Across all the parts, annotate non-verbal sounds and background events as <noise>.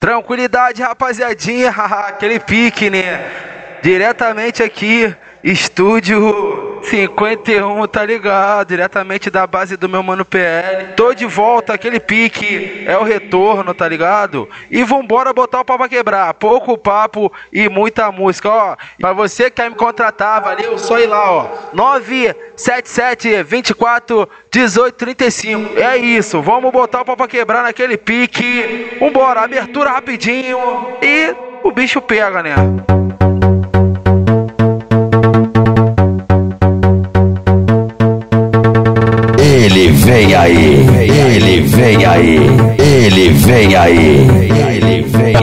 Tranquilidade, rapaziadinha, <laughs> aquele pique, né? Diretamente aqui, estúdio 51, tá ligado? Diretamente da base do meu mano PL. Tô de volta, aquele pique é o retorno, tá ligado? E vambora botar o pau pra quebrar. Pouco papo e muita música, ó. Pra você que quer me contratar, valeu? Só ir lá, ó. 977 24 18 35. É isso, vamos botar o pau pra quebrar naquele pique. Vambora, abertura rapidinho e o bicho pega, né? Vem aí, ele vem aí, ele vem aí, ele vem aí,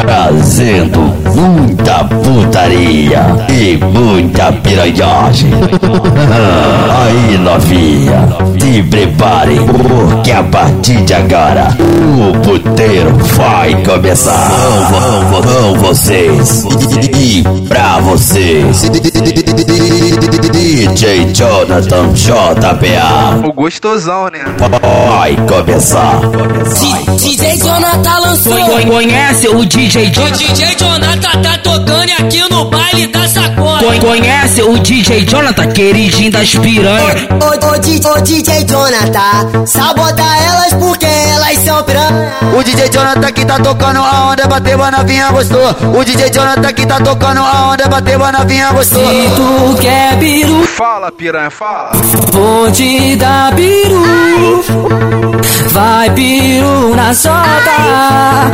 trazendo muita putaria e muita piranhagem. Aí novinha, se prepare, porque a partir de agora o puteiro vai começar. Vão, vão, vão vocês, e pra vocês, DJ Jonathan JPA. O gostosão, né? Vai começar. DJ Jonathan lançou. Conhece o DJ O Jonathan? DJ Jonathan tá tocando aqui no baile da sacola. Conhece o DJ Jonathan, queridinho das piranhas? Ô, ô, DJ, ô, DJ Jonathan, sabota elas porque elas são piranha. O DJ Jonathan que tá tocando a onda, bateu a novinha gostou. O DJ Jonathan que tá tocando a onda, bateu a novinha gostou. Se tu quer biru, Fala, piranha, fala. vou te dar biru. Vai piru na soda.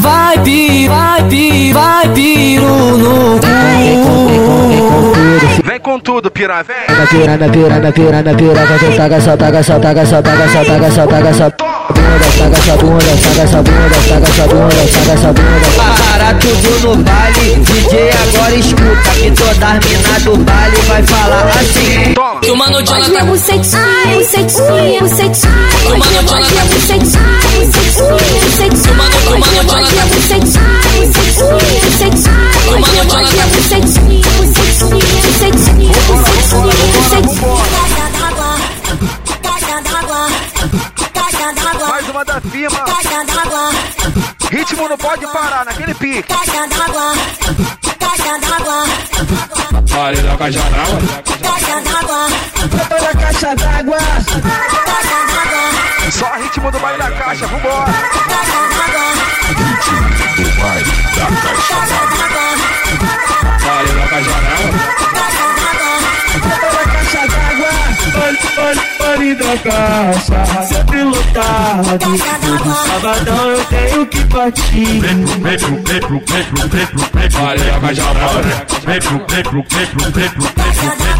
Vai pi, vai pi, vai piru no cu. Vem com tudo, vem. pira, na pira, na pira, na pira, que tu taga só, taga só, taga só, taga só, taga só, taga só. Bunda, taga só, bunda, taga só, bunda, taga só, bunda, taga só, bunda. Para tudo no baile, DJ agora escuta que todas as minas do baile vai falar assim. Toma. Que o mano Jonathan bucetinha, bucetinha, bucetinha. O mano Jonathan bucetinha, bucetinha, bucetinha. O mano- o mano Jonathan bucetinha, bucetinha, bucetinha. O mano Jonathan bucetinha, bucetinha, bucetinha, bucetinha, bucetinha. Mais uma da firma. Ritmo não pode parar naquele pique. Olha da caixa d'água. Olha a caixa d'água. Só ritmo do baile da caixa, vambora. Ritmo do baile da caixa d'água. Olha da caixa d'água. A caixa d'água. Pare, pare, pare da calça, sempre lotado. Sabadão eu tenho que partir. Vale a mais jabaré. Vem pro, vem pro, vem pro, vem pro, vem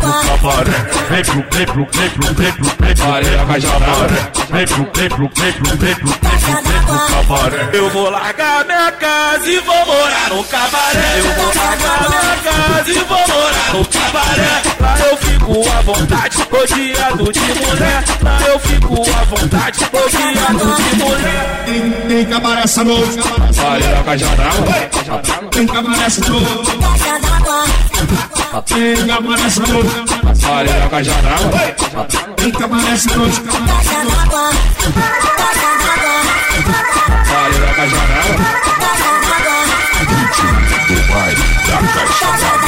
pro jabaré. Vem pro, vem pro, vem pro, vem pro, vem pro, vale a mais jabaré. Vem pro, vem pro, vem pro, vem pro, vem pro jabaré. Eu vou largar minha casa e vou morar no cabaré. Eu vou largar minha casa e vou morar no cabaré. Lá eu fico à vontade hoje bloqueado de mulher, lá eu fico à vontade, bloqueado de mulher. Tem, tem que acabar essa noite, olha da cajadão. tem que acabar essa noite. Tem que acabar essa noite, olha da cajadala, tem que acabar essa noite. cajadão. da cajadala, do baile da.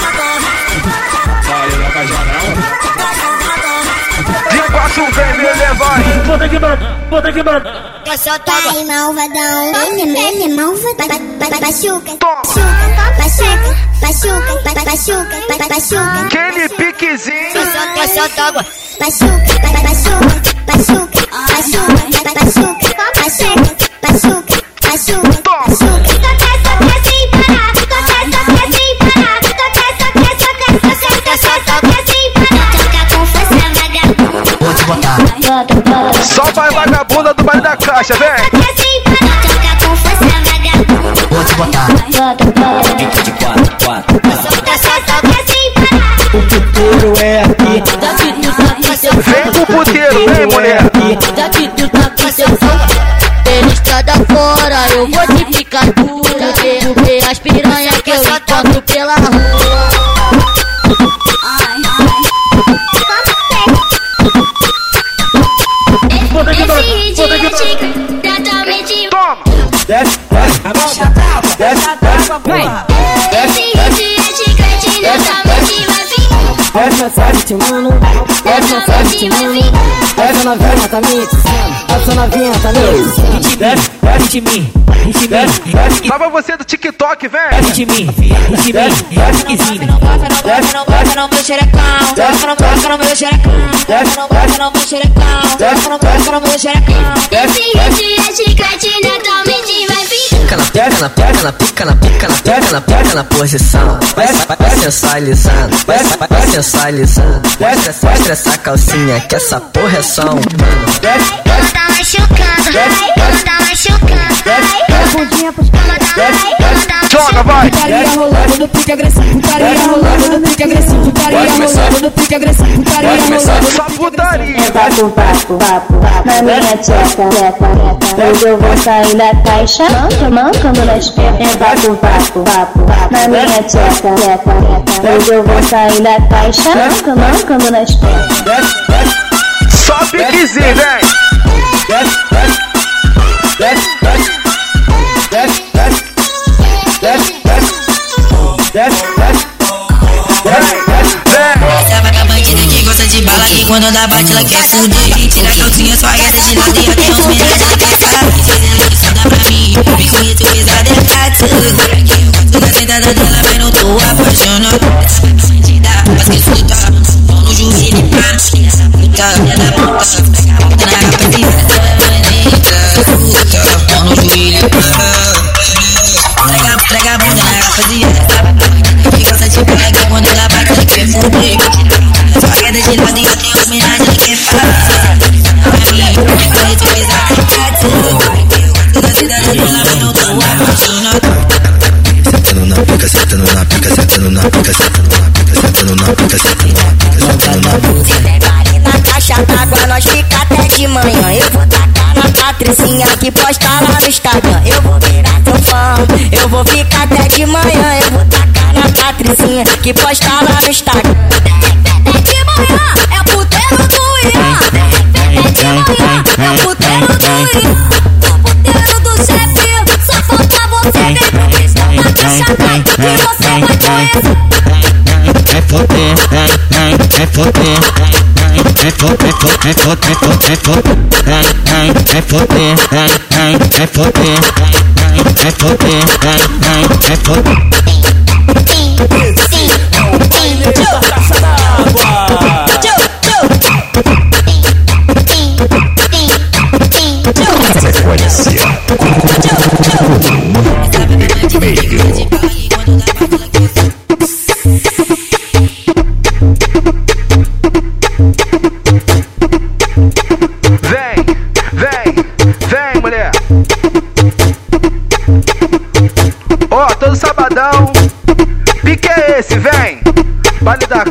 tu vem me levar. Bota ter que Bota vou bota que matar. Eu malvadão. Ele malvadão. Pachuca, pachuca, pachuca, pachuca. Aquele piquezinho. Eu sou, eu sou tua. machuca, machuca, machuca, machuca. vagabunda do baile da caixa, vem! Botar, de quatro, quatro. O é aqui. Vem pro puteiro, vem mulher. Mando, essa mensagem te mando. Essa novinha tá me dizendo, essa novinha tá me dizendo. Desce, desce de mim, desce de mim, desce que Salva você do TikTok, vem! desce de mim, desce de mim, desce que sim. Não bota, não bota, não bota no meu xerecão. Bota, não bota no meu xerecão. Bota, não bota no meu xerecão. Bota, não bota no meu xerecão. Esse hit Pica na pica na pica na pica na pica na pica na posição. Vai, sensualizando, vai, sensualizando. Mostra, essa calcinha que essa porra é só um pano. Ela tá machucando, tá machucando. Bundinha pros tá Joga, vai! Putaria rolando no pique agressivo, putaria rolando no pique agressivo, putaria rolando no pique agressivo, putaria rolando Só putaria! Papo, papo, papo, papo. Na minha tcheca, tcheca, Hoje eu vou sair da caixa Manca, mancando nas pernas É papo, papo, papo, Na minha tcheca, tcheca, Hoje eu vou sair da caixa Manca, mancando nas pernas Só piquezinho, vem! Essa vagabundinha que gosta de bala e quando dá bate ela quer fuder. Tira a calcinha, só reta de lado e até os meninos ela quer saber. Dizendo que só dá pra mim, me conheço, pesado é gato. Por aqui eu gosto da sentada dela, mas não tô apaixonado. Essa bandida, mas que escuta, mão no joelho e pá. Essa puta, filha e eu tenho. Eu da cidade não tô. Sentando na pica, sentando na pica, sentando na pica, sentando na pica, sentando na pica, sentando na pica, sentando na pica. Na caixa d'água, nós fica até de manhã. Eu vou tacar na Patricinha que posta lá no Instagram. Eu vou virar seu fã, eu vou ficar até de manhã. Patricinha que lá no Instagram. De manhã, é puteiro do Ian. De manhã, é puteiro do Ian. O puteiro do chefe, só falta você vir pro pistão pra te chamar que você vai conhecer. É foder, é, é, é foder, é, é foder, é foder, é foder, é foder, é, é foder, é, é, é foder, é foder, é, é, é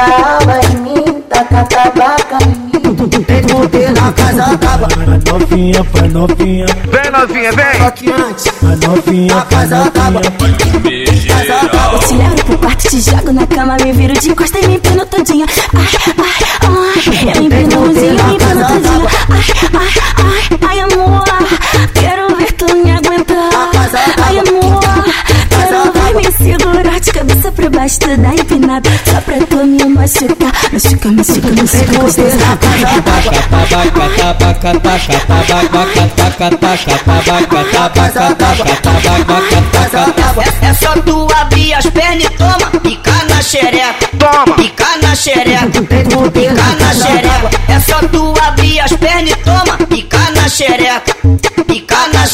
Tacava em mim Taca, taca em mim A novinha, pra novinha, Vem, novinha, vem. a novinha, pra novinha. Eu te levo pro quarto, te jogo na cama, me viro de costa e me empino todinha. Ai, ai, ai, cabeça pra baixo, tu dá empinada. Só pra tu me machucar. Machuca, machuca, machuca, gostosa. É, é só tu abrir as pernas e toma, pica na xereca. Toma. Pica na xereca, pica na xereca. É só tu abrir as pernas e toma, pica na xereca. Pica na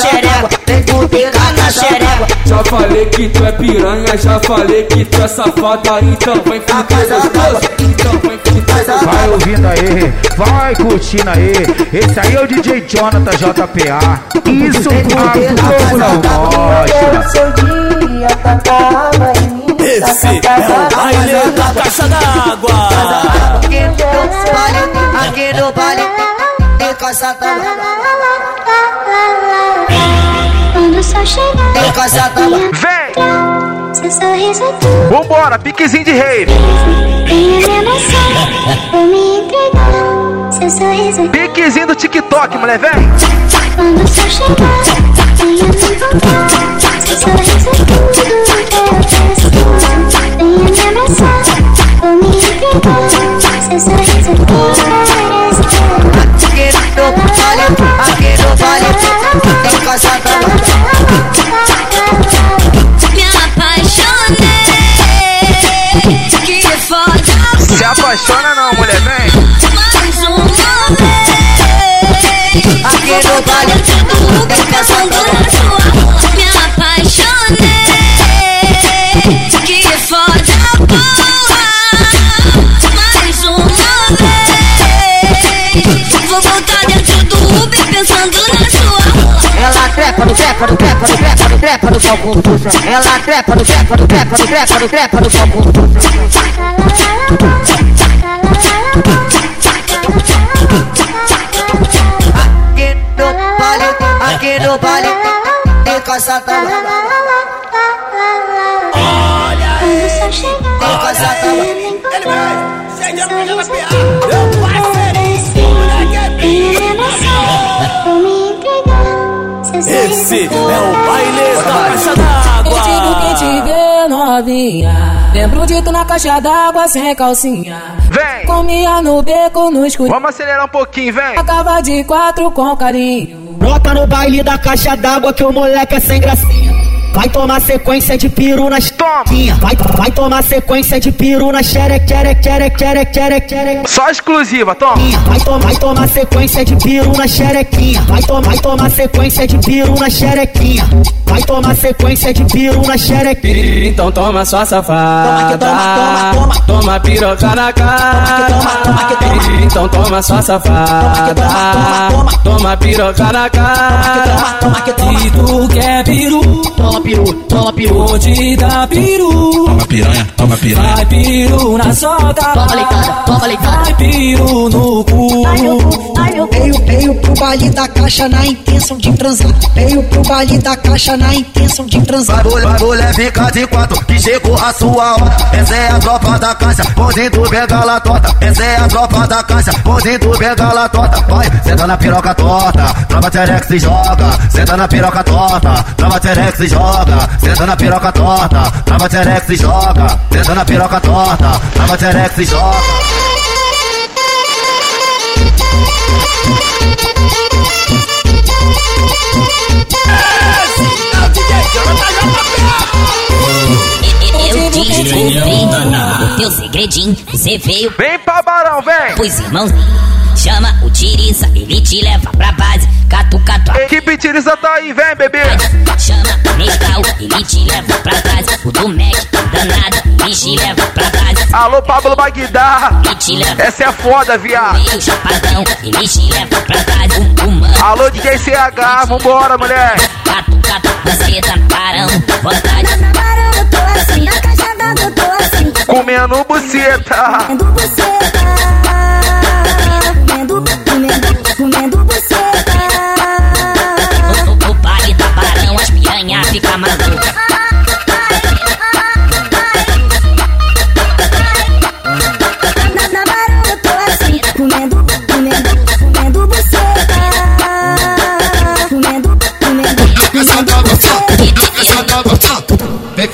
com pica na xerégua. Já falei que tu é piranha, já falei que tu é safada, então vem ficar gostoso. Então vem ficar Vai ouvindo aí, vai curtindo aí. Esse aí é o DJ Jonathan JPA. Isso a Globo não mostra. seu dia tacava em mim. Esse é o baile da caixa d'água. Aqui no baile, aqui no baile, tem casa tava, chegar, tem tava. Vem! seu sorriso é tudo. Vambora, piquezinho de rave. A emoção, vou me entregar. Seu sorriso é Piquezinho do TikTok, mulher, vem! Quando sol chegar, venha me encontrar. Seu sorriso é tudo, eu peço. Me abraçar, vou me entregar. Seu sorriso é tudo, Apaixona não, mulher, vem! Mais uma vez. Aqui no baile, tem casa Pensando na sua. Me apaixonei. Que foda boa. Mais uma vez. Vou voltar dentro do Uber pensando na sua. Ela trepa no trepa no trepa no trepa no trepa no palco puxa. Ela trepa no trepa no trepa no trepa no trepa no palco puxa. Aqui tem casa tava. Quando o sol chegar, Tem casa tava. Ele vai, chega pra ela me abraçar, vou me entregar. Seu sorriso Esse é é tudo, o baile da caixa Contigo d'água. quem te vê novinha. Lembro de tu na caixa d'água sem calcinha. Vem! Comia no beco no escuro. Vamos acelerar um pouquinho, vem! Acaba de quatro com carinho Brota no baile da caixa d'água que o moleque é sem gracinha. Vai tomar sequência de piru nas Toma! Vai, vai tomar sequência de piru na xere, xere, xere, xere, xere, xere. Só exclusiva, toma! Vai, to vai tomar sequência de piru na xerequinha. Vai, to vai tomar sequência de piru na xerequinha. Vai tomar sequência de piru na xerequinha. Então toma sua safada. Toma que toma, toma, toma. Toma piroca na cara. Toma que toma, toma que toma. Então toma sua safada. Toma que toma, toma, toma. Toma piroca na cara. Toma, toma que toma. E tu quer peru? Toma peru, toma peru. Vou te dar peru. Toma piranha, toma piranha. Vai peru na soca. Toma leitada, toma leitada. Vai peru no cu. Veio, veio pro baile da caixa na intenção de transar. Veio pro baile da caixa na intenção de transar. Vai, mulher, mulher, fica de quatro, que chegou a sua hora. Essa é a tropa da caixa, podendo bengala torta. Essa é a tropa da caixa, podendo bengala torta. Vai, senta na piroca torta, trava terex e joga. Senta na piroca torta, trava terex e joga. Senta na piroca torta, trava terex e joga. Senta na piroca torta, trava terex e joga. Eu descobri o teu segredinho. Você veio Vem pra Barão, vem! pros irmãozinhos. Chama o Tiriça, ele te leva pra base. Catu, catu, Equipe Tiriza tá aí, vem, bebê! Chama o Negal, ele te leva pra trás. O do Mac, danado, ele te leva pra trás. Alô, Pablo Bagdá! Essa é foda, viado! meio chapadão, ele te leva pra trás. O, o mano, Alô, DJ CH, vambora, mulher! catu, catu, você tá parando, vontade. Eu tô assim, na caixa tô assim. Comendo buceta! Comendo buceta. Comendo,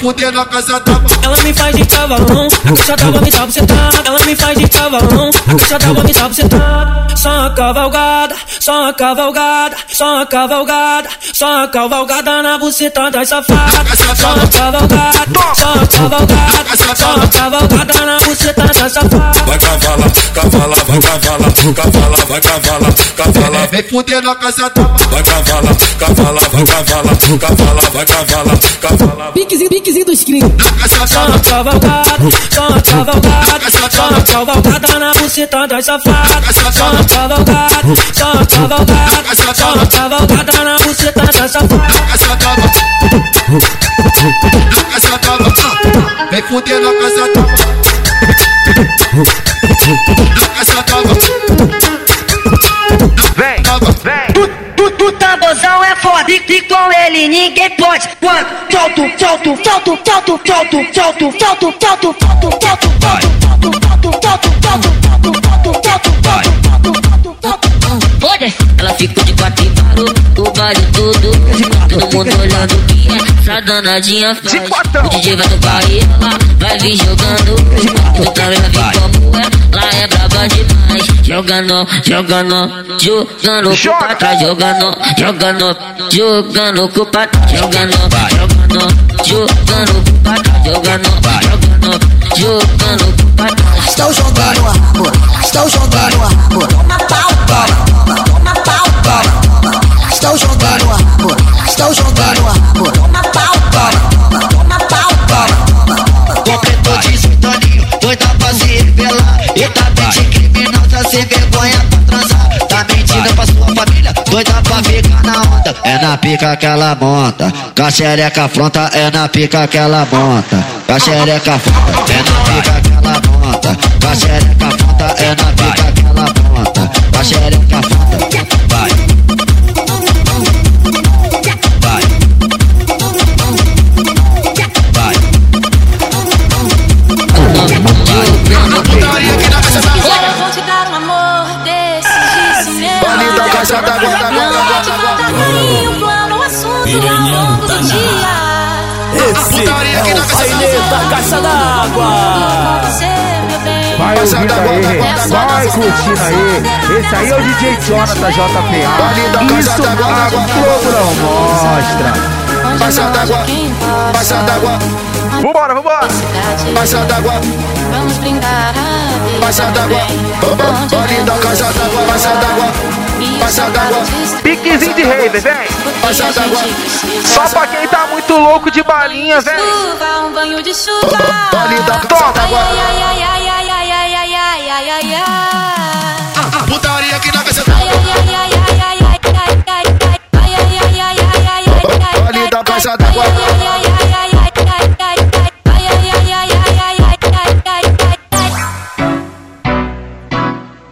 fuder na casa da Ela me faz de cavalão, a caixa d'água me dá bucetada. Ela me faz de cavalão, a caixa d'água me dá bucetada. Só uma cavalgada, só uma cavalgada, só uma cavalgada, só uma cavalgada na buceta das safadas. Só uma cavalgada, só uma cavalgada, só uma cavalgada na buceta das safadas. Vai cavala, cavala, vai cavala, cavala, vai cavala, cavala. Vem fuder na casa da Vai cavala, cavala, vai cavala, cavala, vai cavala, cavala. Piquezinho, piquezinho bikezinho dos crio. Toma cavalgada, toma cavalgada, toma cavalgada tá na buceta das safadas. Toma cavalgada, toma cavalgada, toma cavalgada tá na buceta das safadas. Vem fudendo a casa tambozão é foda e, e com ele ninguém pode. Quando solto, solto, solto, solto, solto, solto, solto, solto, solto, solto, Olha, ela ficou de quatro e parou o baile todo. Todo mundo olhando o que essa danadinha faz. O DJ vai tocar e ela vai vir jogando. Também vai vir como é braba demais. Jogando, jogando, jogando com pra trás. Jogando, jogando, jogando com pra trás. Jogando, jogando, jogando com pra trás. Jogando, jogando, jogando com pra trás. Estou jogando amor, estou jogando amor. Toma pau, toma, toma pau, toma. Estou jogando amor, estou jogando amor. Toma pau, na onda É na pica que ela monta, com afronta É na pica que ela monta, com afronta É na pica que ela monta, com afronta É na pica que ela monta, com afronta ouvindo aí, vai curtindo aí. Esse aí é o DJ Jonathan JPA. Isso no Globo não mostra. Baixa d'água, baixa d'água, Vambora, vambora. baixa d'água, Vamos brindar a baixa d'água. Vale da caixa d'água, baixa d'água, baixa d'água Piquezinho de rave, vem. Baixa d'água Só pra quem tá muito louco de balinha, vem. Chuva, um banho de chuva. Caixa Toma. Ai, ai, ai, ai, ai, ai, ai, ai, ai. Putaria aqui na caixa Ai, ai, ai, ai, ai, ai, ai, ai, ai, ai. Ai, ai, ai, ai, ai, ai, ai, ai, Vale ai, da ai. caixa d'água Ai, ai, ai, ai, ai, ai, ai, ai, ai. Ai, ai, ai, ai, ai, ai, ai, ai, ai, ai.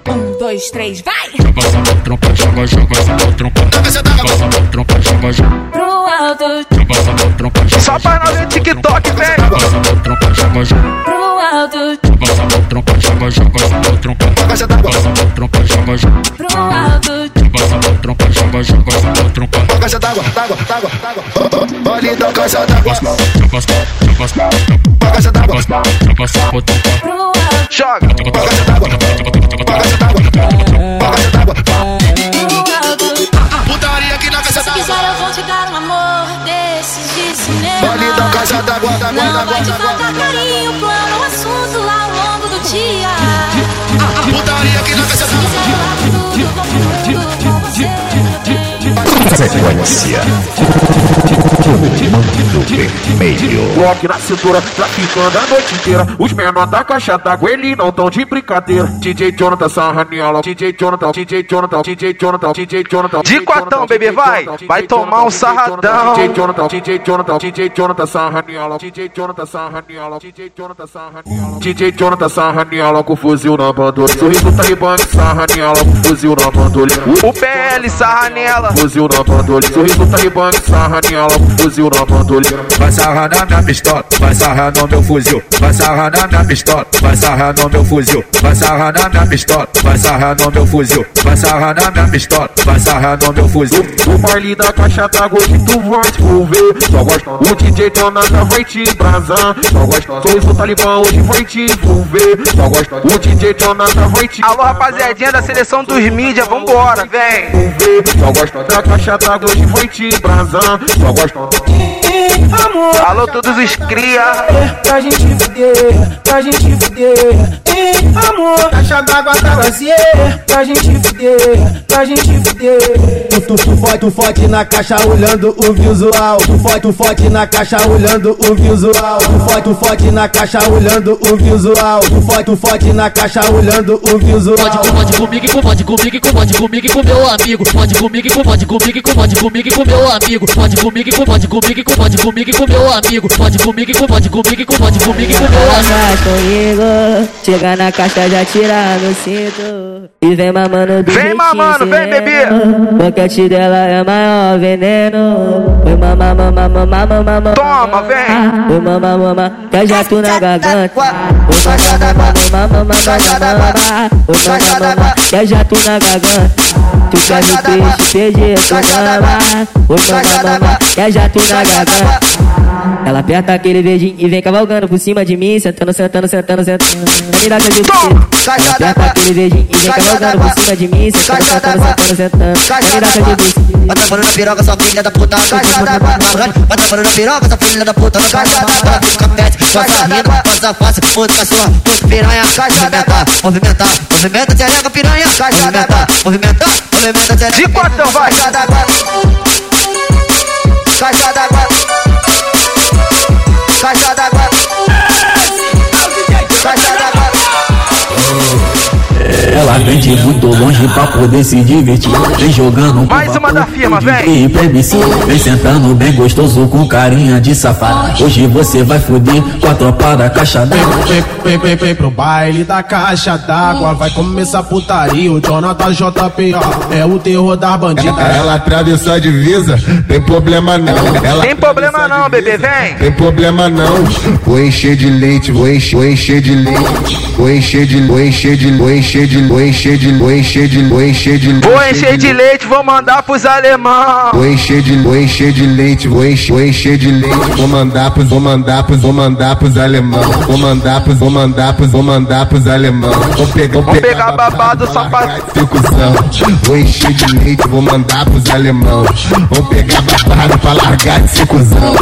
Um, dois, três, vai! Joga essa trompa, joga, joga essa trompa. caixa d'água Joga essa trompa, joga, joga. Pro alto, Joga essa trompa, joga. Só pra nós ver TikTok, vem. Joga essa trompa, joga, joga alto. essa mão tronca, joga, joga, essa mão tronca. Passa mão tronca, joga, joga. Pro alto. Passa mão tronca, joga, joga, passa mão tronca. Caixa d'água, d'água, d'água, d'água. Olha então, caixa d'água. Caixa d'água. Pro alto. Joga. Caixa d'água. Caixa d'água. Caixa d'água. Putaria aqui na casa d'água. Se quiser eu vou te dar um amor desses de cinema. Olha então, caixa d'água, d'água, d'água. 在机关，你。Comando Vermelho. Bloque na cintura, traficando a noite inteira. Os menores da caixa d'água, eles não tão de brincadeira. DJ Jonathan Sarraniola, DJ Jonathan, DJ Jonathan, DJ Jonathan, DJ Jonathan. De quatão, bebê, vai. Vai tomar um sarradão. DJ Jonathan, DJ Jonathan, DJ Jonathan Sarraniola, DJ Jonathan Sarraniola, DJ Jonathan Sarraniola. DJ Jonathan Sarraniola com fuzil na bandola. Sorriso Talibã, Sarraniola com fuzil na bandola. O PL sarra nela. Fuzil na bandola, sorriso Talibã, Sarraniola com fuzil na bandoleira. Vai sarrar na minha pistola, vai sarrar no meu fuzil. Vai sarrar na minha pistola, vai sarrar no meu fuzil. Vai sarrar na minha pistola, vai sarrar no meu fuzil. Vai sarrar na minha pistola, vai sarrar no meu fuzil. O baile da caixa d'água hoje tu vai te envolver. Só gosta. O DJ Tonada vai te embrasar. Só gosta. Sois o Talibã hoje vai te envolver. Só gosta. O DJ Tonada vai te Alô, rapaziadinha da seleção dos mídia, vambora, vem. Só gosta da caixa d'água hoje vai te embrasar. Só gosta. Africa. Amor, Alô, todos os cria. pra gente fuder, pra gente fuder. Ei, amor, caixa d'água tá vazia, pra gente fuder, pra gente fuder. Tu, tu, tu forte, na caixa olhando o visual. Tu forte, tu forte na caixa olhando o visual. Tu forte, tu forte na caixa olhando o visual. Tu forte, tu forte na caixa olhando o visual. Pode, pode comigo, com- pode comigo, com- pode comigo e com meu amigo. Pode comigo, com- pode comigo, com- pode comigo e com meu amigo. Pode comigo, com- pode comigo, com- pode comigo e com meu amigo. Pode comigo, com- pode comigo, com- pode comigo e com meu amigo. Comigo, chega na caixa já tira no cinto. E vem mamando do Vem mamando, vem, bebê. O boquete dela é maior veneno. Foi mamar, mamar, mamar, mamar Toma, vem. Foi mamar, mamar, quer jato na garganta. Foi mamar, mamar, mamar, mamar Foi mamar, mamar, quer jato na garganta. Tu quer me peixe, perder tu mama Foi mamar, mamar, quer jato na garganta ela aperta aquele beijinho e vem cavalgando por cima de mim, sentando, sentando, sentando, sentando. Me dá seu jeito. Ela aperta aquele beijinho e vem cavalgando por cima de mim, sentando, sentando, sentando, sentando. Me dá seu jeito. Vai trabalhando na piroca, sua filha da puta. Vai trabalhando na piroca, sua filha da puta. D'água. Fica pet, passa rindo, passa fácil. Puta cachorra, puta piranha. Caixa d'água. Movimenta, xereca piranha. Caixa d'água. Movimenta, movimenta, xereca. De quatro, vai. Caixa d'água. Caixa d'água. Caixa d'água. De muito longe pra poder se divertir. Vem jogando Mais uma da firma, vem. e. Vem sentando bem gostoso com carinha de safado. Hoje você vai foder com a tropa da caixa d'água. Vem, vem, vem, vem pro baile da caixa d'água. Vai começar a putaria. O Jonathan JP é o terror das bandidas. Ela atravessou a divisa, tem problema não. Ela Tem problema não, bebê, vem. tem problema não. Vou encher de leite, vou encher, vou encher de leite. Vou encher de, vou encher de, vou encher de, vou encher de, vou encher de, vou encher de, Vou encher de leite, vou mandar pros alemão. Vou encher de, vou encher de leite, vou encher, vou encher de leite. Vou mandar pros, vou mandar pros, vou mandar pros alemão. Vou mandar pros, vou mandar pros, vou mandar pros alemão. Vou pegar, vou pegar babado só pra- Ficuzão. Vou encher de leite, vou mandar pros alemão. Vou pegar babado pra largar de secuzão.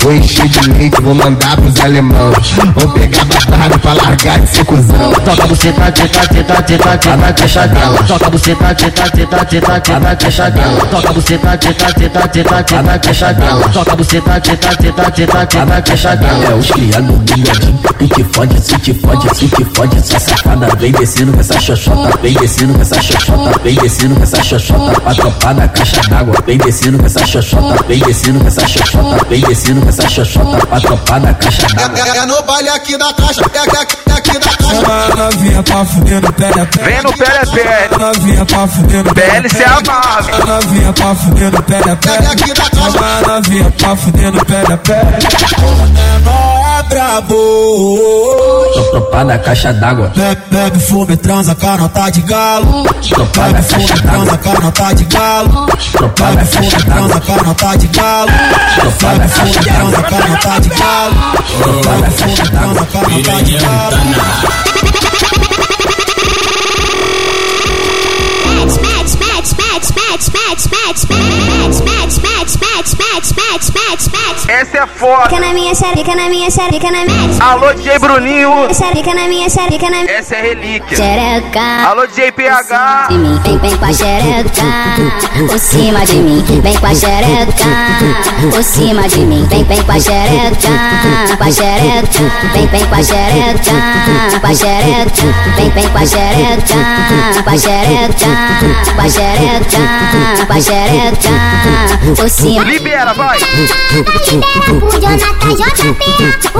Vou encher de leite, vou mandar pros alemão. Vou pegar babado pra largar de secuzão. Toca buceta, teta, teta, teta, teta, na caixa dela. Toca buceta, teta, teta, teta, teta, na caixa dela. Toca buceta, teta, teta, teta, teta, na caixa dela. Toca buceta, teta, teta, teta, teta, na caixa dela. É os criados ligadinho. Tu te fode, se te fode, se te fode, essa safada. Vem descendo com essa xoxota, vem descendo com essa xoxota, vem descendo com essa xoxota. Pra tropar da caixa d'água. Vem descendo com essa xoxota, vem descendo com essa xoxota, vem descendo com essa xoxota. Pra tropar da caixa d'água. É no baile aqui da caixa, é aqui, é aqui da caixa. Novinha pra fuder no pé Vem no pé é pé. Novinha pra fuder no pé PL se amava. Novinha pra fuder no pé da pé. É caixa. Novinha pra fuder no pé da pé. É brabo. Tô tropar da caixa d'água. Bebe, bebe, fume, transa, canota de galo. Tropar da Bebe, caixa d'água. transa, canota de galo. Tropar da Bebe, fume, caixa d'água. transa, canota de galo. Tropar da Bebe, fume, caixa d'água. transa, canota de galo. Tropar da caixa d'água. Transa, canota de galo. match, match, match, match, match, match. Essa é foda. Fica na minha série, fica na minha série, fica na minha Alô, DJ Bruninho. fica na minha série, fica na minha Essa é relíquia. xereca. Alô, DJ PH. De mim, vem, vem com a xereca, por cima de mim, vem com a xereca, por cima de mim, vem, vem com a xereca, com a xereca, vem, vem com a xereca, com a xereca, vem, vem com a xereca, com a xereca, com a xereca, com a xereca, por cima. Libera, vai. O Jonathan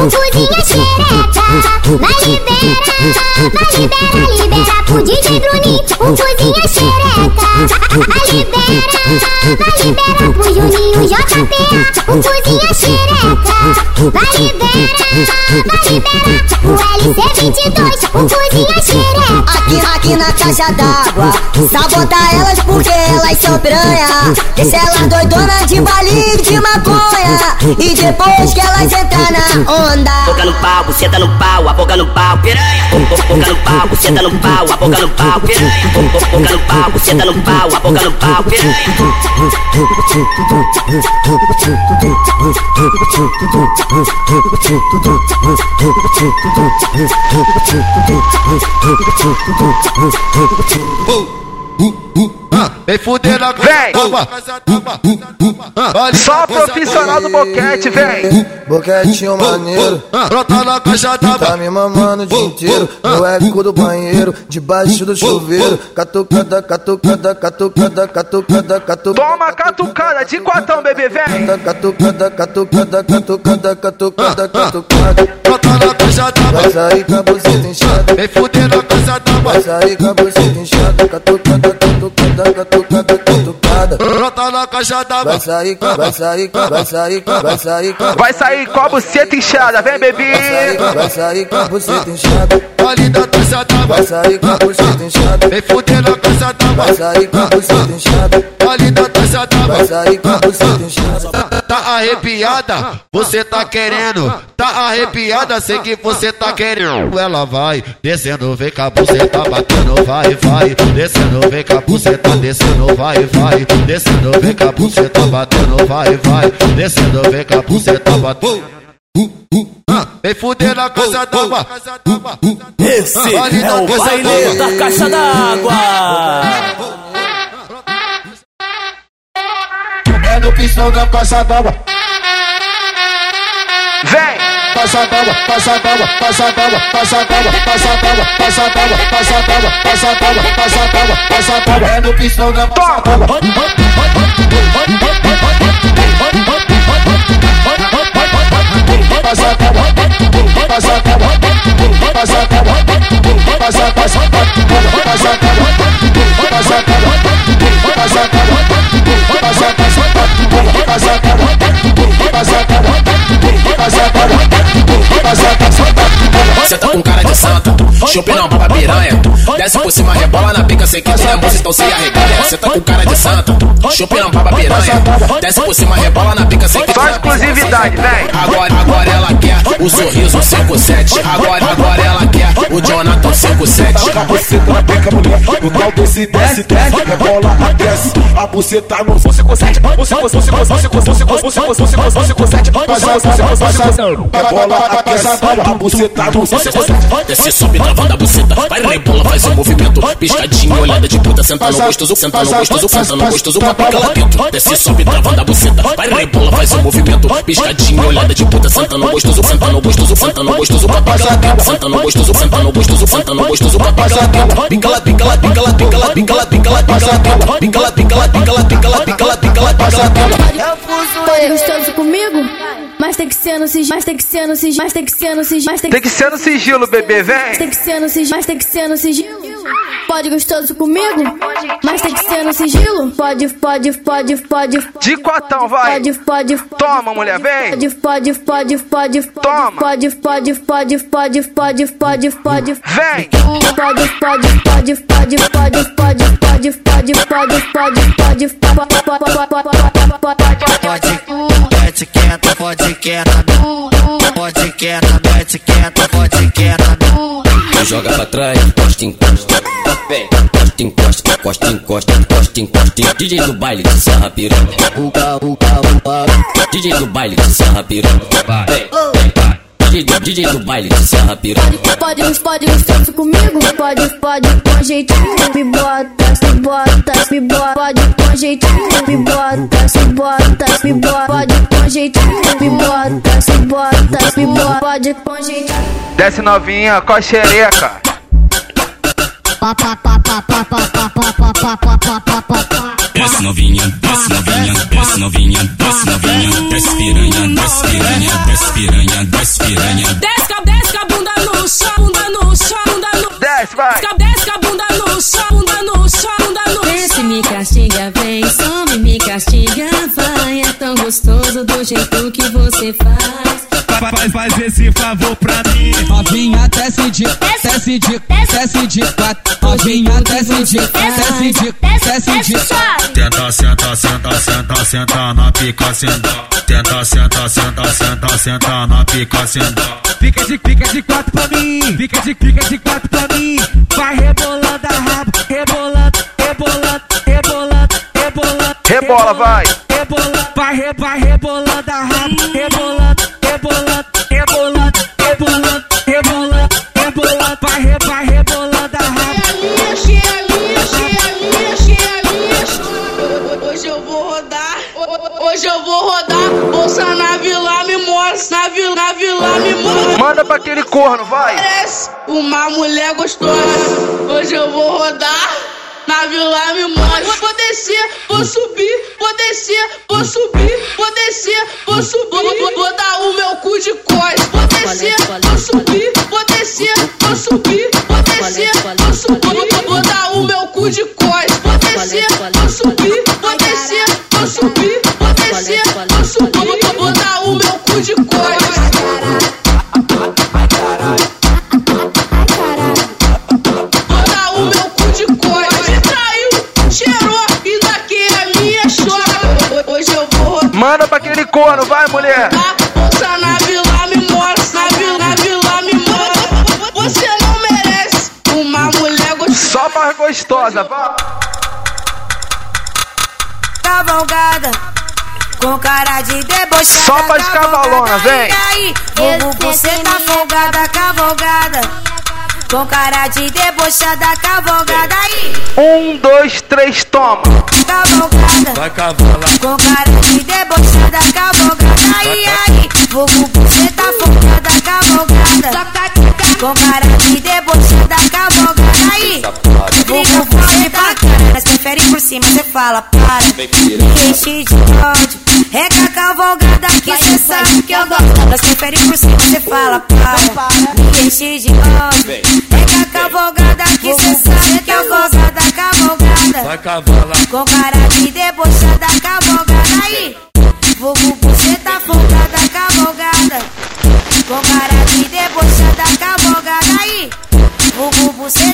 cozinha xereca. Vai libera, vai libera, pro DJ Bruninho, o cozinha xereca. Vai libera, vai libera pro Juninho JP, o cozinha xereca. Vai libera, vai libera o LC22, o cozinha xereca. Aqui, aqui na caixa d'água Sabota elas porque elas são piranha Deixa elas doidonas de balinho de maconha E depois que elas entrar na onda Boca no pau, buceta no pau, a boca no pau, piranha. Boca no pau, buceta no pau, a boca no pau, piranha. Boca no pau, buceta no pau, a boca no pau, piranha. Vem fuder na Vem! Só profissional do boquete, vem! Boquetinho maneiro, brota na caixa d'água. tá me mamando o dia inteiro. No eco do banheiro, debaixo do chuveiro. Catucada, catucada, catucada, catucada, catucada. Toma catucada de quatão, bebê, vem! Catucada, catucada, catucada, catucada, catucada. Brota na caixa d'água. Vai sair com a buceta inchada. Vem fuder na caixa d'água. Vai sair com a buceta inchada. Catucada, catucada, catucada, catucada. Brota na caixa d'água. Vai sair vai sair vai sair vai sair. Vai sair com a buceta inchada, vem, bebê! Vai sair com a buceta inchada. Ali da caixa d'água. Vai sair com a buceta inchada. Vem fuder na caixa d'água. Vai sair com a buceta inchada. Ali da caixa d'água. Vai sair com a buceta inchada. Tá arrepiada, você tá querendo. Tá arrepiada, sei que você tá querendo. Ela vai descendo, vem com a buceta batendo, vai, vai. Descendo, vem com a buceta, descendo, vai, vai. Descendo, vem com a buceta batendo, vai, vai. Descendo, vem com a buceta batendo. Vem fuder na casa d'água. Esse é o baile da caixa d'água. É no pistão da caixa d'água. Vem! Passa d'água, passa d'água, passa d'água, passa d'água, passa d'água, passa d'água, passa d'água, passa d'água, passa d'água, passa d'água. É no pistão da caixa d'água. Senta tá com cara de santo, chupa na boca piranha. Desce por cima, rebola na pica, sei que as é estão então se arreganha. tá com cara de santo, chupa na boca piranha. Desce por cima, rebola na pica, sei que as lembras estão é moça. Só exclusividade, vem. Agora, agora é ela quer o sorriso 57. Agora, agora ela quer o Jonathan 57. A buceta na pica, mulher. O tal desse desce, desce, rebola, aquece. A buceta no você consegue. Você você você você você você você você você consegue. Você você você rebola, aquece. A buceta no você consegue. Desce, sobe, travando a buceta. Vai, rebola, faz o movimento. Piscadinha, olhada de puta. Senta no gostoso, senta no gostoso, senta no gostoso. Com a pica lá dentro. Desce, sobe, travando a buceta. Vai, rebola, faz o movimento. Piscadinha, olhada de puta. Senta no gostoso, senta no gostoso, senta no gostoso. Com a pica lá dentro. Senta no gostoso, senta no gostoso, senta no gostoso. Com a pica lá. Pica lá, pica lá, pica lá, pica lá, pica lá, pica lá, pica lá. Pica lá, pica lá, pica lá, pica lá, pica lá, pica lá, pica lá dentro. Pode gostoso comigo? Mas tem que ser no sigilo, mas tem que ser no sigilo, mas tem que ser no sigilo, mas Tem que ser no sigilo, bebê, Tem vem! que ser no sigilo, mas tem que ser no sigilo. Pode gostoso comigo? Mas tem que ser no sigilo. Pode, pode, pode, pode. De quatão, vai! Pode, pode. Toma, mulher, vem! Pode, pode, pode, pode. Toma. Pode, pode, pode, pode, pode, pode, pode. Vem! Pode, pode, pode, pode, pode, pode, pode, pode, pode, pode, pode, pode, pode, Mete quieta, pode quieta, pode quieta, mete quieta, pode quieta. Joga pra trás, encosta, encosta. Vem, encosta, encosta, encosta, encosta, encosta, encosta. DJ do baile de sarra piranha. DJ do baile de sarra piranha. Vai, vem, vai. DJ do, DJ do baile de sarra piranha. Pode, pode gostoso comigo? Pode, pode com jeitinho. Me bota, se bota, se bota. Pode com jeitinho. Me bota, se bota, se bota. Pode com jeitinho. Me bota, se bota, se bota. Pode com jeitinho. Desce novinha com a xereca. Desce novinha novinha, desce novinha, desce novinha, desce novinha, desce piranha, desce piranha, desce piranha, desce piranha. Desce, desce a bunda no chão, bunda no chão, bunda no Desce, vai. Desce, a bunda no chão, bunda no chão, bunda no Desce, me castiga, vem, some, me castiga, vai. É tão gostoso do jeito que você faz. Faz, faz esse favor pra mim. Novinha desce de, desce de, desce de quatro. Novinha desce de, desce de, desce de Tenta, senta, senta, senta, senta na pica, senta. Tenta, senta, senta, senta, senta na pica, senta. Fica de, fica de quatro pra mim. Fica de, fica de quatro pra mim. Vai rebolando a rabo, rebolando, rebolando, rebolando, rebolando. Rebola, vai. Rebola, vai, re, vai rebolando a rabo, rebolando, rebolando, na vila, na vila me mostra. Manda pra aquele corno, vai. Parece uma mulher gostosa. Hoje eu vou rodar. Na vila me mostra. Vou descer, vou subir, vou descer, vou subir, vou descer, vou subir. Vou, vou dar o meu cu de costas. Vou descer, vou subir, vou descer, vou subir, vou descer, vou subir. Vou, vou dar o meu cu de costas. Vou descer, vou subir, vou descer, vou subir, aquele corno, vai, mulher. Bolsa na vila me mostra, na vila, na vila me mostra. Você não merece uma mulher gostosa. Só pra gostosa, vai. Cavalgada, com cara de debochada. Só pra escavalona, vem. E aí, Bubu, você tá folgada, cavalgada. Com cara de debochada, cavalgada aí. Um, dois, três, toma. Cavalgada, Vai cavalar. com cara de debochada, cavalgada aí, aí. Bubu, você tá folgada, cavalgada. Com cara de debochada, cavalgada aí. Bubu, você tá cara, mas prefere por cima, você fala, para. Me enche de ódio. É com a cavalgada que cê sabe que eu gosto. Mas prefere por cima, você fala, para. Me enche de ódio. É com a cavalgada que cê sabe que eu gosto. Da cavalgada. Vai cavalar. Com cara de debochada, cavalgada aí. Vugu, você tá folgada, cavalgada. Com cara de debochada, cavalgada aí. Vugu, você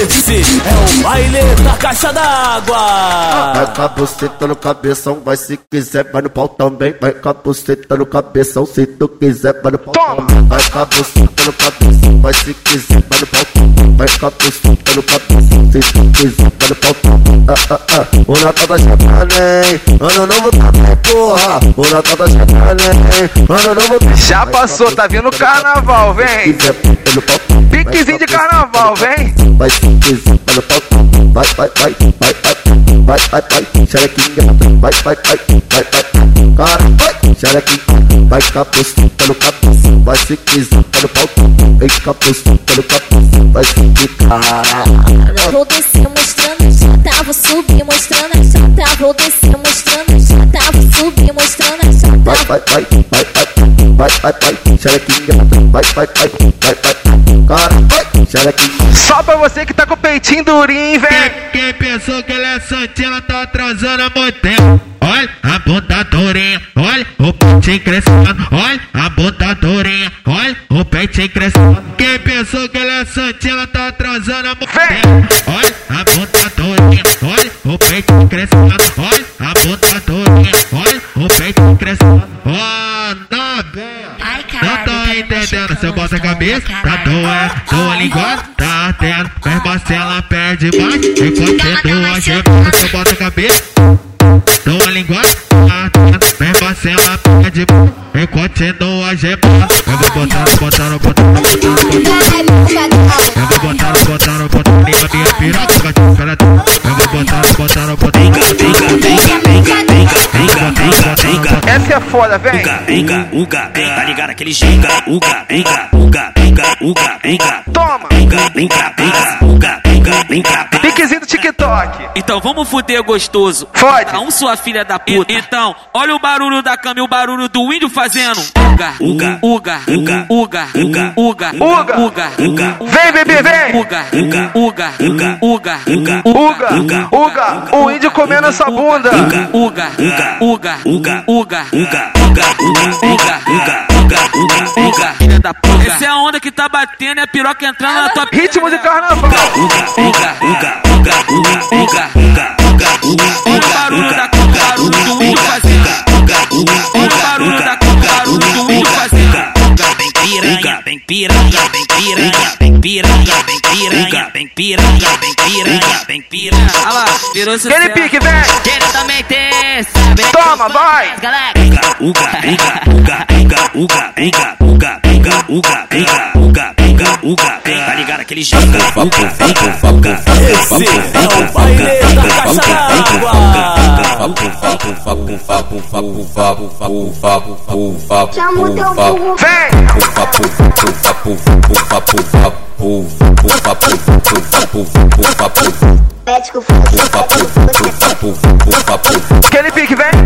Esse é o baile da caixa d'água. Vai com a buceta no cabeção, vai se quiser, vai no pau também. Vai com a buceta no cabeção, se tu quiser, vai no pau também. Vai com a buceta no cabeção, vai se quiser, vai no pau também. Vai com a buceta no cabeção, se tu quiser, vai no pau também. Ah, ah, ah, o Natal tá chegando, hein? Ano novo tá bem, porra. O Natal tá chegando, hein? Ano novo tá Já passou, tá vindo o carnaval, vem. Piquezinho de carnaval, vem. Vai vai. Vai, vai, vai, vai, vai, vai, vai, vai, xerequinha, vai, vai, vai, vai, vai, cara, vai, xerequinha, vai buceta no cabeça, vai se quiser, vai no pau. Vem buceta no cabeça, vai se quiser. Vou descer mostrando a chata, vou subir mostrando a chata. Vou descer mostrando a chata, vou subir mostrando a chata. Vai, vai, vai, vai, vai, vai, vai, vai, xerequinha, vai, vai, vai, vai, vai, cara, vai. Só pra você que tá com o peitinho durinho, vem. Quem pensou que ela é santinha, ela tá atrasando há muito tempo. Olha a bunda durinha, olha o peitinho crescendo. Olha a bunda durinha, olha o peitinho crescendo. Quem pensou que ela é santinha, ela tá atrasando há muito tempo. Olha a bunda durinha, olha o peitinho crescendo. Olha tô entendendo, você bota a cabeça, tá doendo, tua língua tá ardendo, mas Marcela perde mais, enquanto continua gemendo, você bota a cabeça, tua língua tá ardendo, mas Marcela perde mais, e continua gemendo, eu vou botando, botando, botando, botando, botando, Essa é foda, vem. Uga, uga, uga, tá ligado aquele ginga, uga, uga, uga, uga, uga, uga. Toma! Uga. Uga, TikTok. Então vamos fuder gostoso. Fode. Um sua filha da puta. Então, olha o barulho da cama e o barulho do índio fazendo. Uga, Uga, uga, uga, uga, uga, uga, Uga. uga, uga. Vem, bebê, vem! uga, Uga, uga, uga, uga, uga, Uga, uga, o índio comendo essa bunda. uga, uga, uga, uga, uga, uga, uga, uga, uga, uga, uga, uga, uga. filha da puta. Essa é a onda que tá batendo e a piroca entrando na tua Ritmo de carnaval. Uga, uga, uga, uga, uga, uga, uga, uga, uga, vem piranha, vem piranha, vem piranha, vem piranha, vem piranha, vem piranha, vem piranha. Olha lá, virou sucesso. Aquele pique, vem! Diretamente, sabe? Toma, vai! Galera, Uga, uga, uga, uga, uga, uga, uga, uga, uga, uga, uga, uga, uga, vem, tá ligado aquele jeito. Uga, uga, uga, uga, uga, uga, uga, uga, Aquele pique, vem!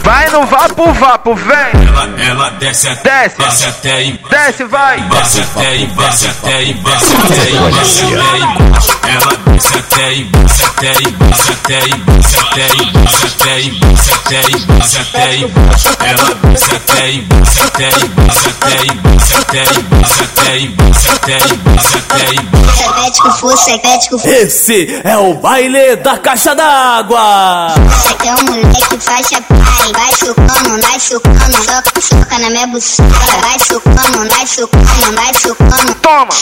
Vai no vapo, vapo, vem! Ela, ela desce até, Desce. desce até embaixo. Desce, vai! Desce até embaixo, até embaixo, até embaixo, até embaixo. Ela desce até embaixo, até embaixo, até embaixo, até embaixo, até embaixo, até embaixo, até embaixo. Ela desce até embaixo, até embaixo, até embaixo, até embaixo, até embaixo, até embaixo, até embaixo. Médico força, médico força. Esse é o baile da caixa d'água. Aqui é um moleque faixa pai vai, vai chupando, vai chupando, soca, soca na minha buceta. Vai chupando, vai chupando, vai chupando. Toma!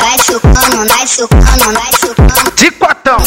Vai chupando, vai chupando, vai chupando, vai chupando. De quatão!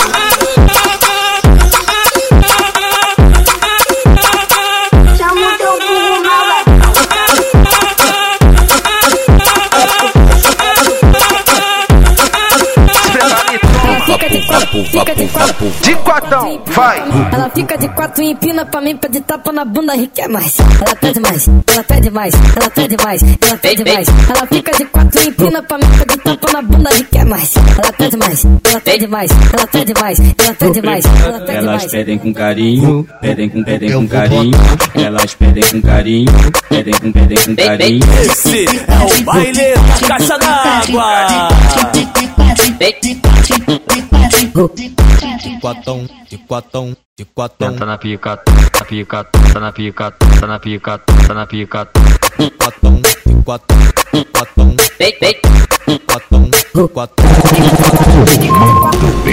Fica de quatro, de quatro. Quatão! Vai! Ela fica de quatro e empina pra mim, pede tapa na bunda e quer mais. Ela pede mais, ela pede mais, ela pede mais, ela pede mais. Ela fica de quatro e empina pra mim, pede tapa na bunda e quer mais. Ela pede mais, ela pede mais, ela pede mais, ela pede mais, Elas pedem com carinho, pedem com, pedem com carinho. Elas pedem com carinho, pedem com, pedem com carinho. Esse é o baile da caixa d'água. Quatão, de quatão, de quatão. Tá na pica, na pica, tá na pica, tá na pica, tá na pica. Quatão, de quatão,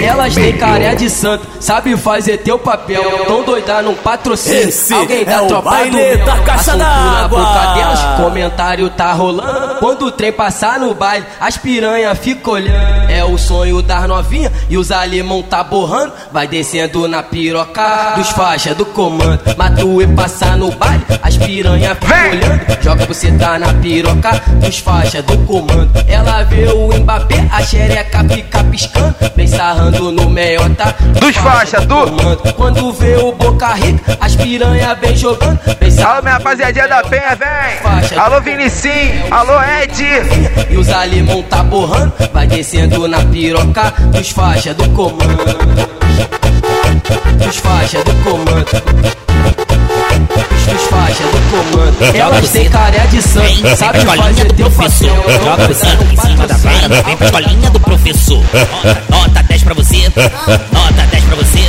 Elas têm carinha de santo, sabe fazer teu papel. Tão doida num patrocínio. Esse Alguém da é o tropa baile do mel. da caixa Assunto na d'água. boca delas, comentário tá rolando. Quando o trem passar no baile, as piranha ficam olhando. É o sonho das novinhas e os alemão tá borrando. Vai descendo na piroca dos faixas do comando. Matu e passar no baile, as piranha ficam olhando. Joga você tá na piroca dos faixas do comando. Ela vê o Mbappé, a xereca fica piscando. Vem sarrando no meiota Dos faixas do. comando. Quando vê o Boca Rica, as piranha vem jogando. Vem Alô, minha rapaziadinha da Penha, vem! Alô, Vinicinho! Alô, Ed! E os alemão tá borrando, vai descendo na piroca dos faixas do comando. Dos faixas do comando. Dos faixas do comando. Elas têm carinha de sangue, sabe fazer teu professor. papel. Joga você em cima da vara, vem pra escolinha do professor. Nota, nota 10 pra você, nota 10 pra você,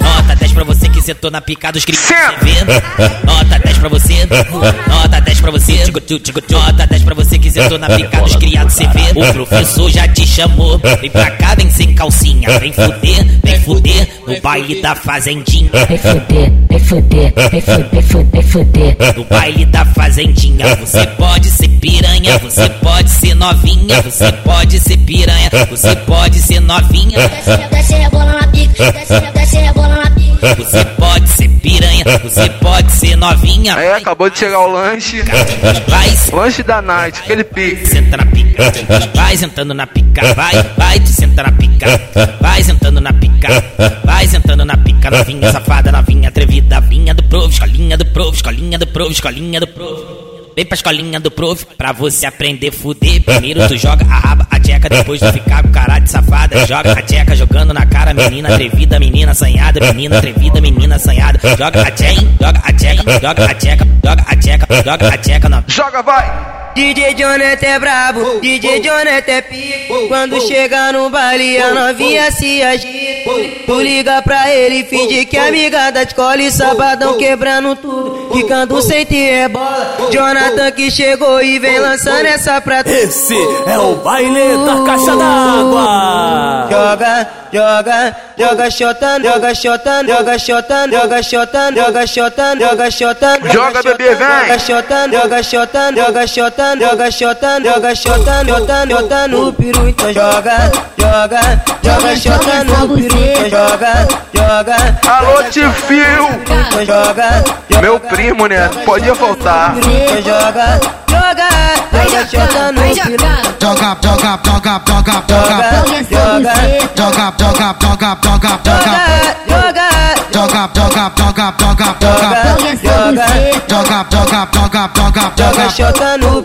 nota 10 pra você sentou na pica dos CV. Nota 10 pra você, nota 10 pra você, nota 10 pra você que sentou na <laughs> pica dos criados CV. O professor já te chamou, vem pra cá, vem sem calcinha, vem fuder, vem fuder no baile da fazendinha. Vem fuder, vem fuder, vem fuder, vem fuder, vem fuder. No baile da fazendinha, você pode ser piranha, você pode ser novinha, você pode ser piranha, você pode ser novinha. Desce rebola na pica, desce, desce rebola na pica. Você pode ser piranha, você pode ser novinha. É, acabou de chegar o lanche. Lanche da night, aquele pique. Senta na pica, vai sentando na pica, vai, vai, tu senta na pica, vai sentando na pica, vai sentando na pica, novinha safada, novinha atrevida, vinha do provo, escolinha do provo, escolinha do provo, escolinha do provo. Vem pra escolinha do prof pra você aprender fuder. Primeiro tu joga a raba, a tcheca, depois tu ficar com cara de safada. Joga a tcheca jogando na cara, menina atrevida, menina assanhada, menina atrevida, menina assanhada. Joga a tcheca, joga a tcheca, joga a tcheca, joga a tcheca, joga a tcheca na. Joga, vai! DJ Jonete é brabo, DJ Jonete é pico. Quando chega no baile, a novinha se agita. Tu liga pra ele, finge que é amiga da escola e sabadão quebrando tudo. Quicando sem ter bola. Jonathan que chegou e vem lançando essa pra tu. Esse é o baile da caixa d'água. Joga, joga, joga chotando, joga chotando, joga chotando, joga chotando, joga chotando, joga chotando. Joga, bebê, vem. Joga chotando, joga chotando, joga chotando, joga chotando, joga chotando, chotando, chotando o peru. Então joga, joga, joga chotando o peru. Então joga, joga. Alô, Tifio! Joga, Meu primo, né? Podia faltar. Então joga, joga, joga chotando o peru. Joga, joga, joga, joga, joga. Joga, Joga, joga, joga, joga, joga. joga, Joga, joga, joga, joga, joga. joga, Joga, joga, joga, joga, joga joga. chotando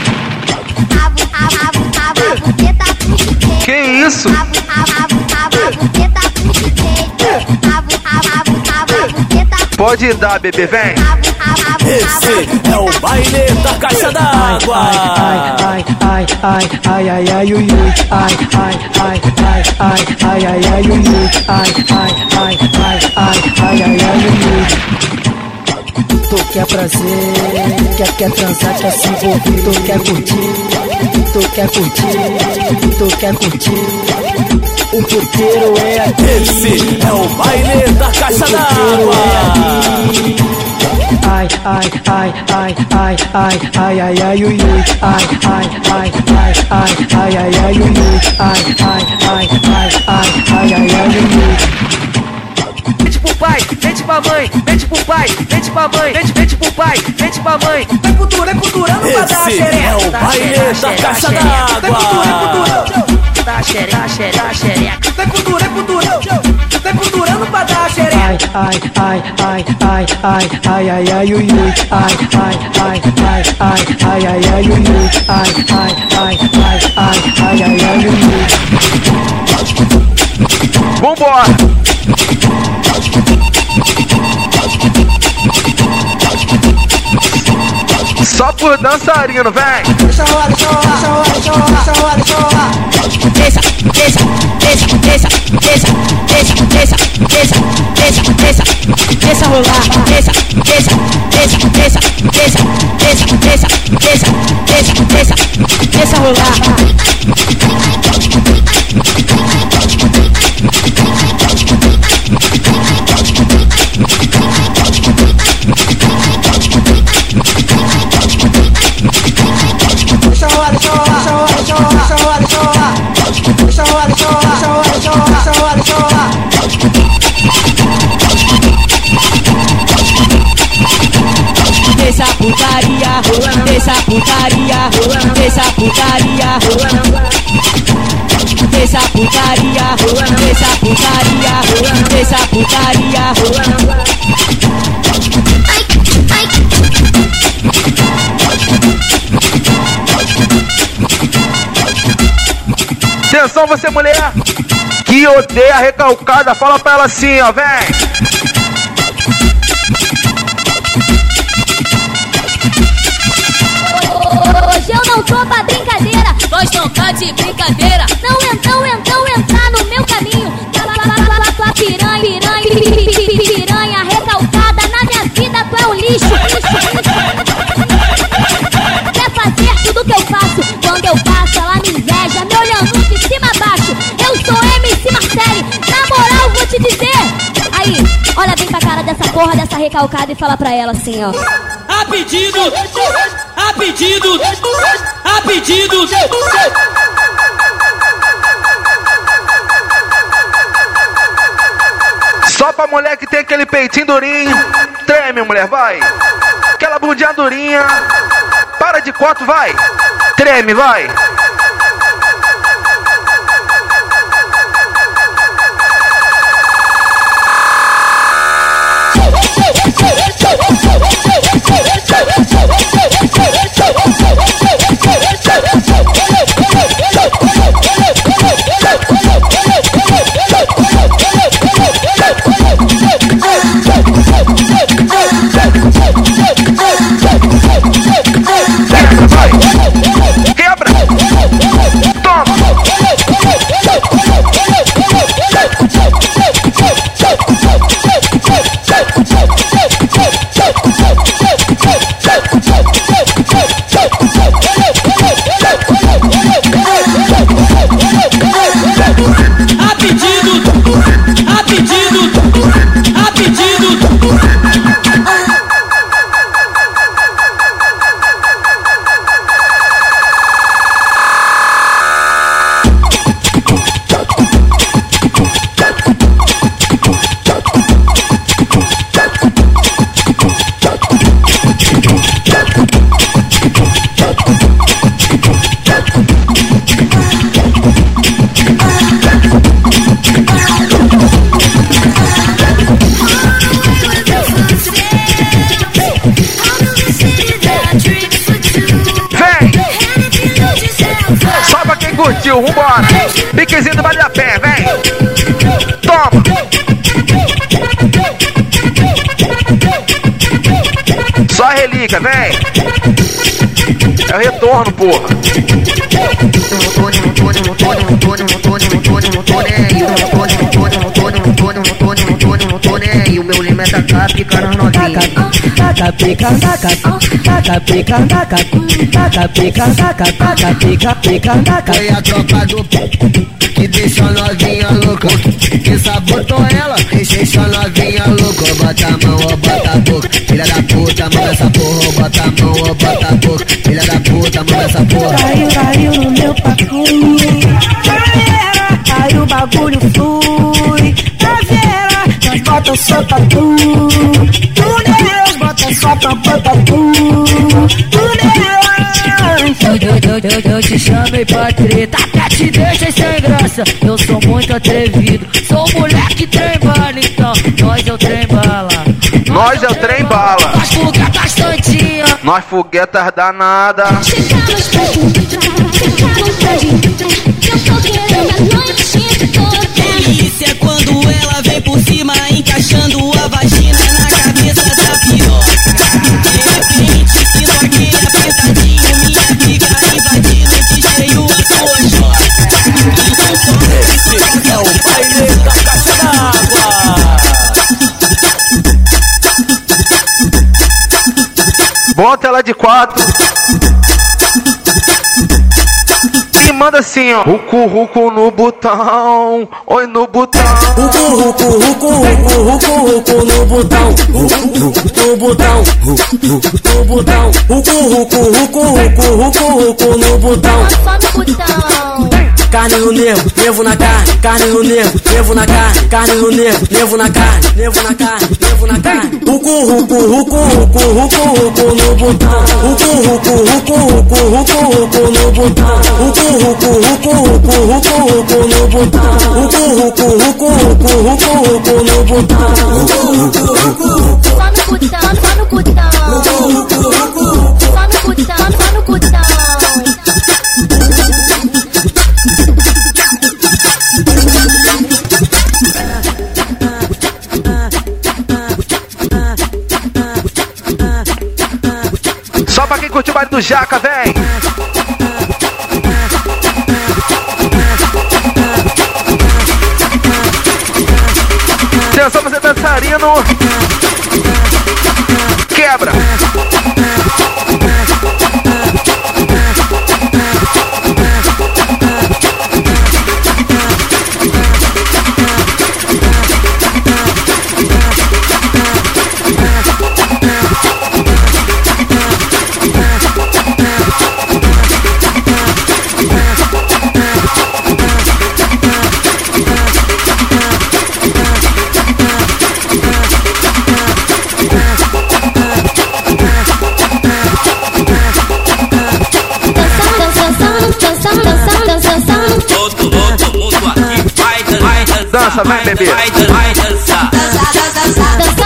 Que isso? Pode dar, bebê, vem! Esse é o baile da caixa d'água. Ai, ai, ai, ai, ai, ai, ai, ui, ui. Ai, ai, ai, ai, ai, ai, ai, ai, ui, ui. Ai, ai, ai, ai, ai, ai, ai, ai, ui, ui. Tu quer prazer, quer, quer transar, quer se envolver, tu quer curtir, tu quer curtir, tu quer curtir. O puteiro é aqui. Esse é o baile da caixa d'água. Ai, ai, ai, ai, ai, ai, ai, ai, ai, ui, ui. Ai, ai, ai, ai, ai, ai, ai, ai, ui, ui. Ai, ai, ai, ai, ai, ai, ai, ai, ui, ui. Mente pro pai, mente pra mãe, mente pro pai, mente pra mãe, mente, mente pro pai, mente pra mãe. Vem cultura, culturando pra dar Esse xereca. é o baile xereca, da caixa d'água. Vem cultura, vem cultura. Dá xereca, xereca, xereca. Vem cultura, vem cultura. Vem culturando pra dar xereca. Ai, ai, ai, ai, ai, ai, ai, ai, ai, ui, ui. Ai, ai, ai, ai, ai, ai, ai, ai, ui, ui. Ai, ai, ai, ai, ai, ai, ai, ai, ui, ui. Vambora! Só por dançarino, vem! Deixa rolar, deixa rolar, deixa rolar, deixa rolar, deixa rolar. Desça, desça, desça, desça, desça, desça, desça, desça rolar. Deixa rolar, deixa rolar, deixa rolar, deixa rolar, deixa rolar. Deixa rolar, deixa rolar, deixa rolar, Deixa a putaria, deixa a putaria, deixa a putaria desça putaria, desça putaria, desça putaria, putaria. Atenção, você mulher que odeia recalcada, fala pra ela assim, ó, vem! Hoje eu não tô pra brincadeira. Nós não tá de brincadeira. Não então, então, entrar no meu caminho. Piranha, piranha, piranha recalcada. Na minha vida tu é um lixo. Quer fazer tudo que eu faço? Quando eu passo, ela me inveja, me olhando de cima a baixo. Eu sou MC Marcelli. Na moral, vou te dizer. Aí, olha bem pra cara dessa porra, dessa recalcada e fala pra ela assim, ó. A pedido, a pedido, a pedido. Só pra mulher que tem aquele peitinho durinho. Treme, mulher, vai. Aquela bundinha durinha. Para de quatro, vai. Treme, vai. Curtiu, vambora! Piquezinho do Vale a Pé, vem! Toma! Só a relíquia, vem! É o retorno, porra! E o meu lima é pica. Taca, pica, taca, pica, taca, pica, taca, taca, pica, pica, taca. Foi a tropa do que deixa a novinha louca. Que sabotou ela, a novinha louca. Bota a mão ou bota a boca. Filha da puta, manda essa porra. Bota a mão ou bota a boca. Filha da puta, manda essa porra. Caiu, caiu no meu pacu. Galera, o bagulho bota só tatu. Bota pra bota tu. Tu neus. Eu, eu, eu, eu, eu te chamei pra treta, até te deixa sem graça. Eu sou muito atrevido, sou moleque trem bala, então nós é o trem bala. Nós é o trem bala! Nós foguetas santinha. Nós foguetas danada! Delícia encaixando a vagina na cabeça da piroca. De repente, sinto aquele apertadinho, minha briga invadindo, desveio a sua joia. Esse é o baile da caixa d'água. Bota ela de quatro. E manda assim, ó. Rucu, rucu no botão. Oi no botão. Rucu, rucu, rucu, rucu, rucu, rucu no botão. Rucu, rucu no botão. Rucu, rucu no botão. Rucu, rucu, rucu, rucu, rucu, rucu no botão. Carne no nervo, nervo na carne, carne no nervo, nervo na carne, carne no nervo, nervo na carne, nervo na carne, nervo na carne. Rucu, rucu, rucu, rucu, rucu, rucu no botão. Rucu, rucu, rucu, rucu, rucu, rucu no botão. Rucu, rucu, rucu, rucu, rucu, rucu no botão. Rucu, rucu, rucu, rucu, rucu, rucu no botão. Rucu, rucu, rucu. Só no cutão, só no cutão. Só no só no cutão. Só pra quem curtiu o baile do Jaca, vem! Dançarino! Quebra! Dança, vem, bebê. Vai, vai dançar. Dançando,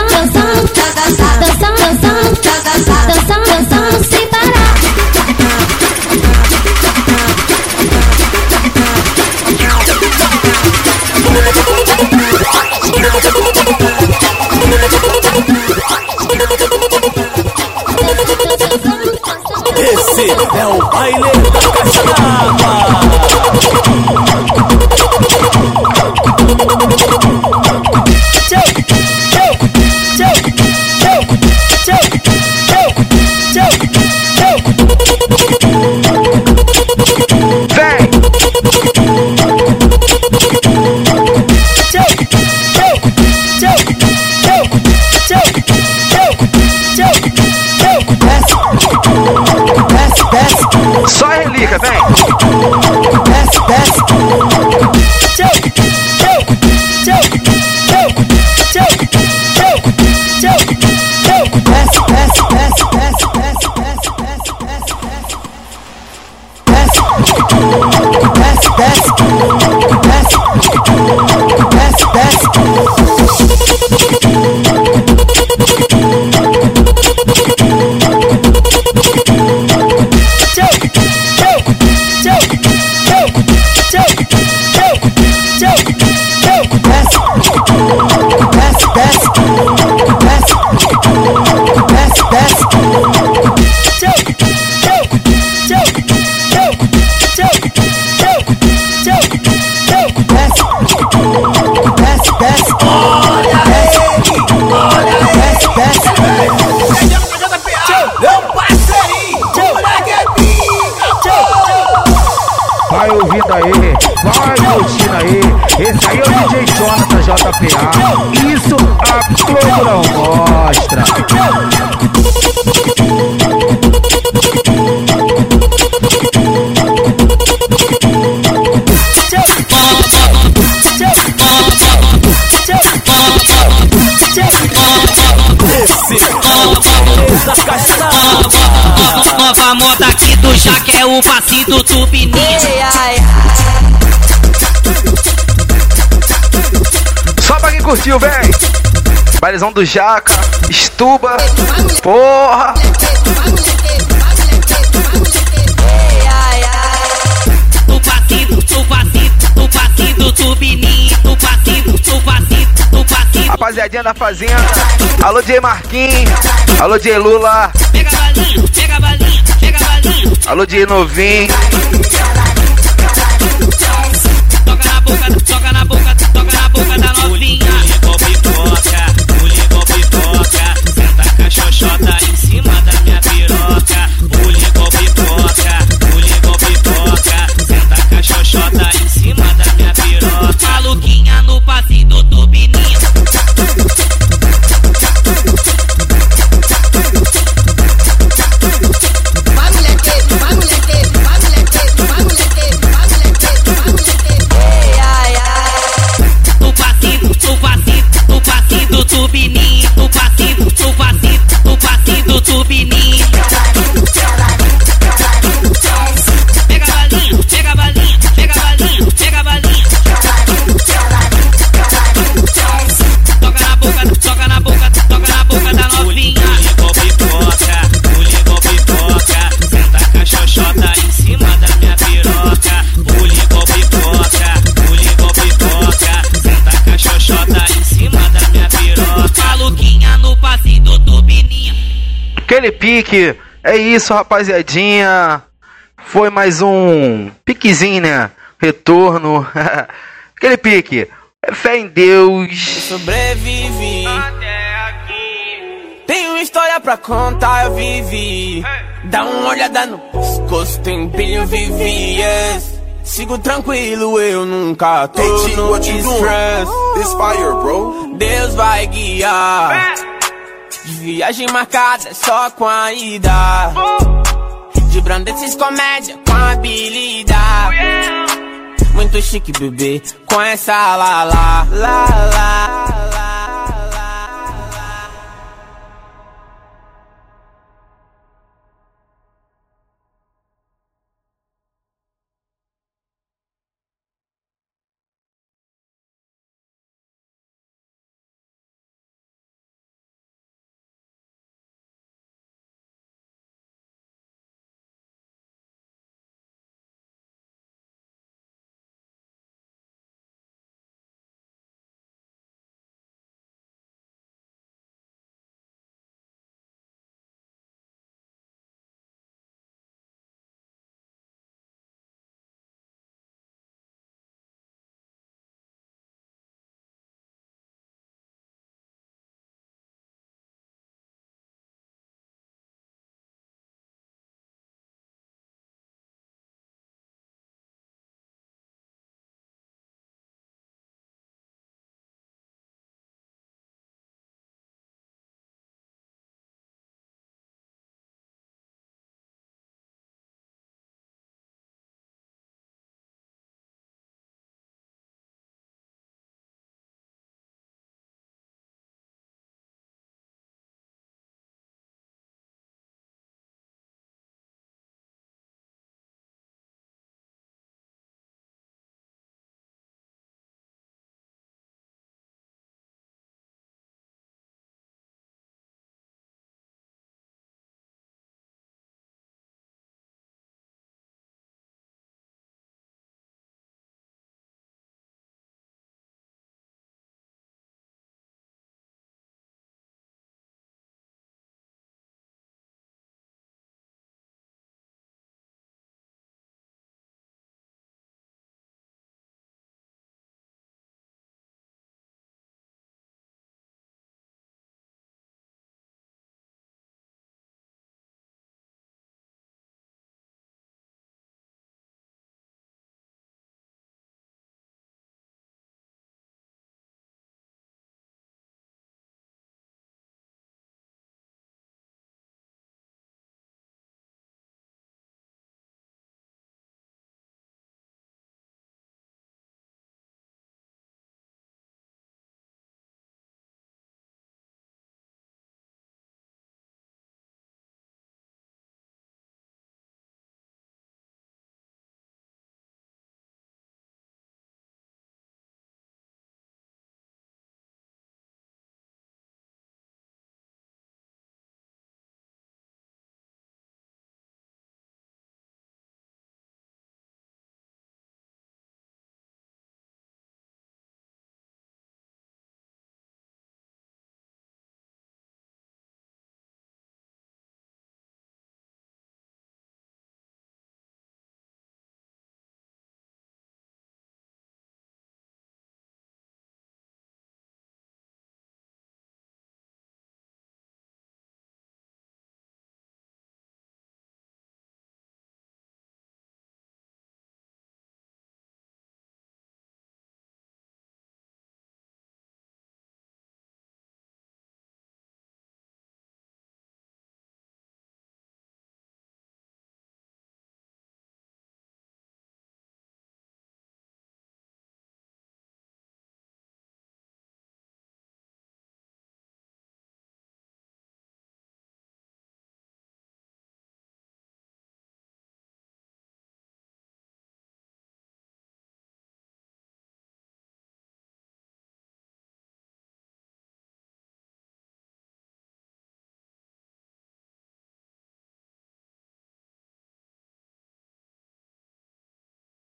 dançando, dançando, dançando, dançando, sem parar. Esse é o baile da Caixa Só Isso a Globo não mostra. É Nova moda aqui do Jaque é o passinho do Tupininho. Curtiu, vem. Bailezão do Jaca, Estuba. Porra. Do do do do. Do do do. Rapaziadinha da Fazenda. Alô, J Marquinhos. Alô, J Lula. Alô, J Novinho. Toca na boca, toca Subir. Aquele pique. É isso, rapaziadinha. Foi mais um piquezinho, né? Retorno. <laughs> Aquele pique. É fé em Deus. Sobrevivi. Tenho história pra contar, eu vivi. Dá uma olhada no pescoço, tem brilho, vivi. Yes. Sigo tranquilo, eu nunca tô Hey, G, no stress. This fire, bro. Deus vai guiar. De viagem marcada só com a ida. De brandeces comédia com habilidade. Muito chique, bebê, com essa lá lá lá lá.